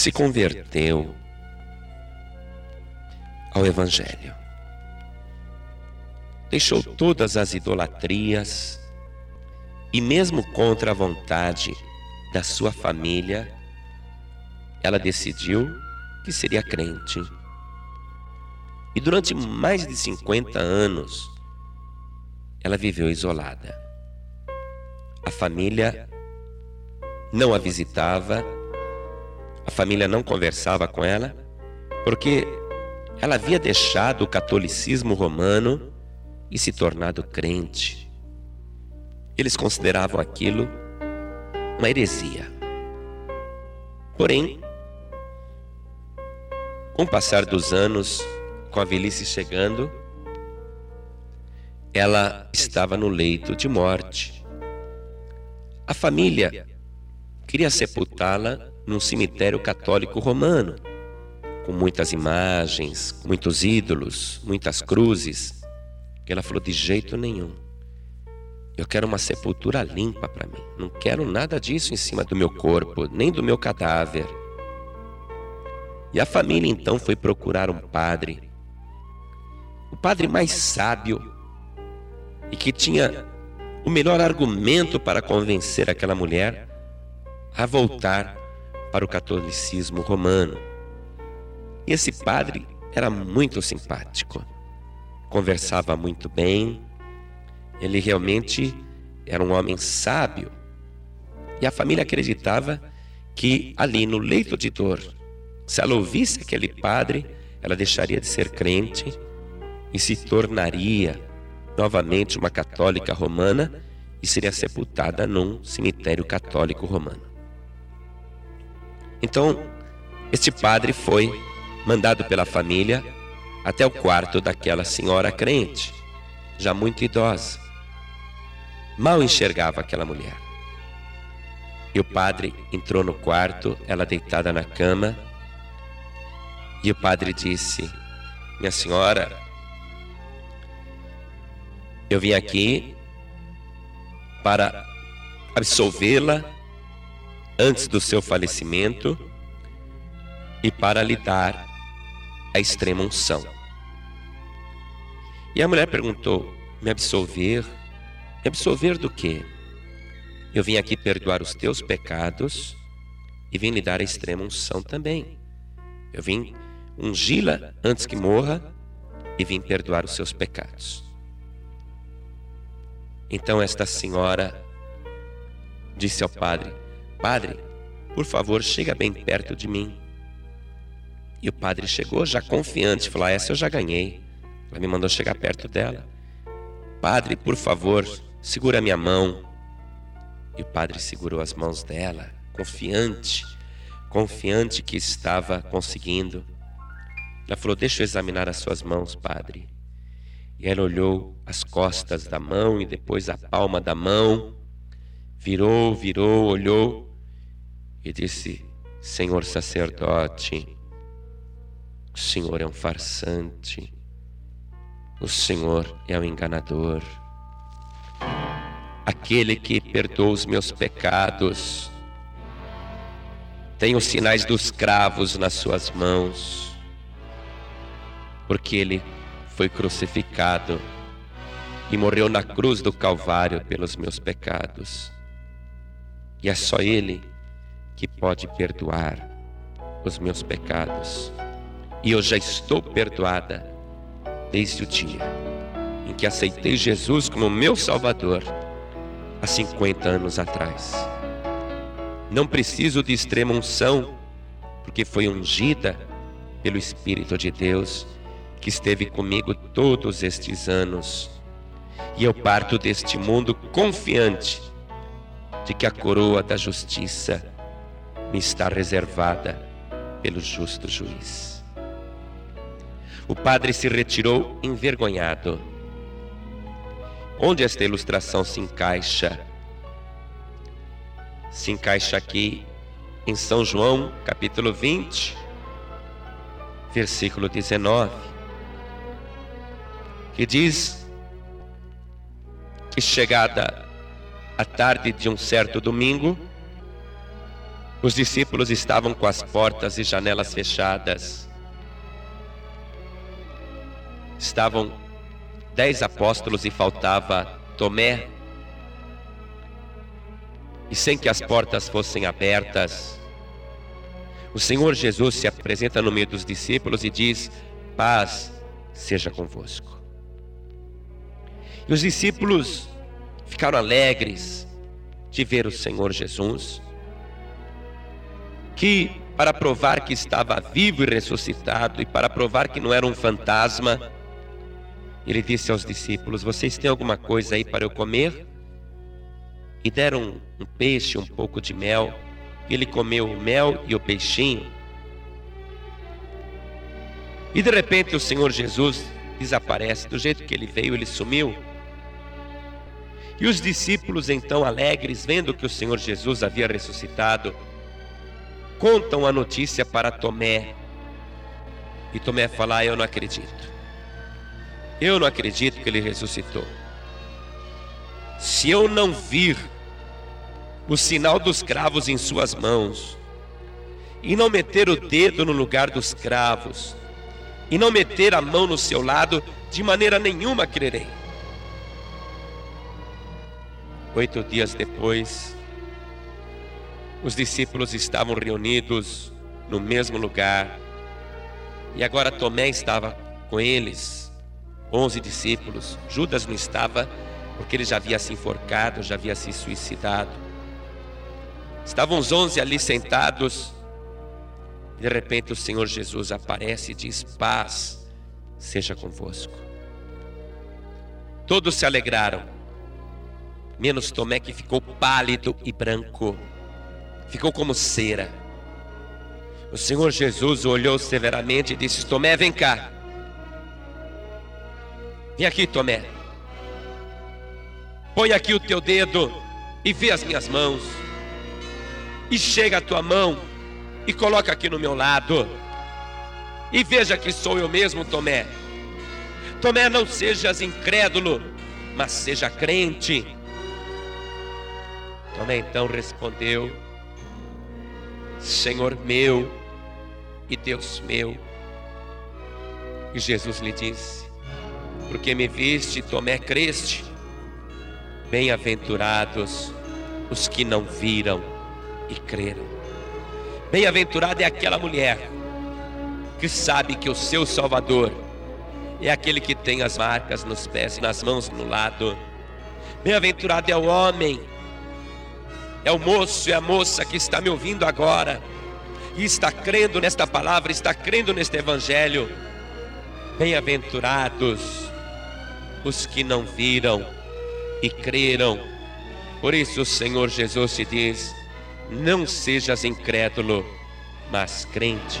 se converteu ao Evangelho. Deixou todas as idolatrias e, mesmo contra a vontade da sua família, ela decidiu que seria crente. E durante mais de 50 anos, ela viveu isolada. A família não a visitava, a família não conversava com ela, porque ela havia deixado o catolicismo romano e se tornado crente. Eles consideravam aquilo uma heresia. Porém, com o passar dos anos, com a velhice chegando, ela estava no leito de morte. A família queria sepultá-la num cemitério católico romano, com muitas imagens, muitos ídolos, muitas cruzes. Ela falou: de jeito nenhum. Eu quero uma sepultura limpa para mim. Não quero nada disso em cima do meu corpo, nem do meu cadáver. E a família então foi procurar um padre, o padre mais sábio e que tinha o melhor argumento para convencer aquela mulher a voltar para o catolicismo romano. E esse padre era muito simpático, conversava muito bem, ele realmente era um homem sábio. E a família acreditava que ali no leito de dor, se ela ouvisse aquele padre, ela deixaria de ser crente e se tornaria novamente uma católica romana e seria sepultada num cemitério católico romano. Então, este padre foi mandado pela família até o quarto daquela senhora crente, já muito idosa. Mal enxergava aquela mulher. E o padre entrou no quarto, ela deitada na cama, e o padre disse: Minha senhora, eu vim aqui para absolvê-la antes do seu falecimento e para lhe dar a extrema unção. E a mulher perguntou: Me absolver? Me absolver do quê? Eu vim aqui perdoar os teus pecados e vim lhe dar a extrema unção também. Eu vim ungí-la antes que morra e vim perdoar os seus pecados. Então esta senhora disse ao padre: Padre, por favor, chega bem perto de mim. E o padre chegou já confiante, falou: ah, Essa eu já ganhei. Ela me mandou chegar perto dela. Padre, por favor, segura minha mão. E o padre segurou as mãos dela, confiante, confiante que estava conseguindo. Ela falou: Deixa eu examinar as suas mãos, padre. E ela olhou as costas da mão e depois a palma da mão, virou, virou, olhou e disse: Senhor sacerdote, o Senhor é um farsante, o Senhor é um enganador, aquele que perdoa os meus pecados. Tem os sinais dos cravos nas suas mãos, porque ele foi crucificado e morreu na cruz do Calvário pelos meus pecados. E é só Ele que pode perdoar os meus pecados. E eu já estou perdoada desde o dia em que aceitei Jesus como meu Salvador há 50 anos atrás. Não preciso de extrema unção, porque foi ungida pelo Espírito de Deus que esteve comigo todos estes anos. E eu parto deste mundo confiante de que a coroa da justiça me está reservada pelo justo juiz. O padre se retirou envergonhado. Onde esta ilustração se encaixa? Se encaixa aqui em São João, capítulo 20, versículo 19 que diz que chegada a tarde de um certo domingo, Os discípulos estavam com as portas e janelas fechadas. Estavam dez apóstolos e faltava Tomé. E sem que as portas fossem abertas, o Senhor Jesus se apresenta no meio dos discípulos e diz: Paz seja convosco. E os discípulos ficaram alegres de ver o Senhor Jesus, que, para provar que estava vivo e ressuscitado, e para provar que não era um fantasma, ele disse aos discípulos: Vocês têm alguma coisa aí para eu comer? E deram um peixe, um pouco de mel. Ele comeu o mel e o peixinho. E de repente o Senhor Jesus desaparece. Do jeito que ele veio, ele sumiu. E os discípulos, então alegres, vendo que o Senhor Jesus havia ressuscitado, contam a notícia para Tomé. E Tomé fala: ah, Eu não acredito. Eu não acredito que ele ressuscitou. Se eu não vir o sinal dos cravos em suas mãos, e não meter o dedo no lugar dos cravos, e não meter a mão no seu lado, de maneira nenhuma crerei. Oito dias depois, os discípulos estavam reunidos no mesmo lugar, e agora Tomé estava com eles, onze discípulos. Judas não estava, porque ele já havia se enforcado, já havia se suicidado. Estavam os onze ali sentados, de repente o Senhor Jesus aparece e diz: Paz seja convosco. Todos se alegraram menos Tomé que ficou pálido e branco, ficou como cera. O Senhor Jesus olhou severamente e disse: Tomé, vem cá. Vem aqui, Tomé. Põe aqui o teu dedo e vê as minhas mãos. E chega a tua mão e coloca aqui no meu lado. E veja que sou eu mesmo, Tomé. Tomé, não sejas incrédulo, mas seja crente. Tomé então respondeu: Senhor meu e Deus meu. E Jesus lhe disse: Porque me viste, Tomé, creste. Bem-aventurados os que não viram e creram. Bem-aventurada é aquela mulher que sabe que o seu Salvador é aquele que tem as marcas nos pés e nas mãos no lado. Bem-aventurado é o homem é o moço e a moça que está me ouvindo agora e está crendo nesta palavra, está crendo neste evangelho. Bem-aventurados os que não viram e creram. Por isso o Senhor Jesus te diz: não sejas incrédulo, mas crente.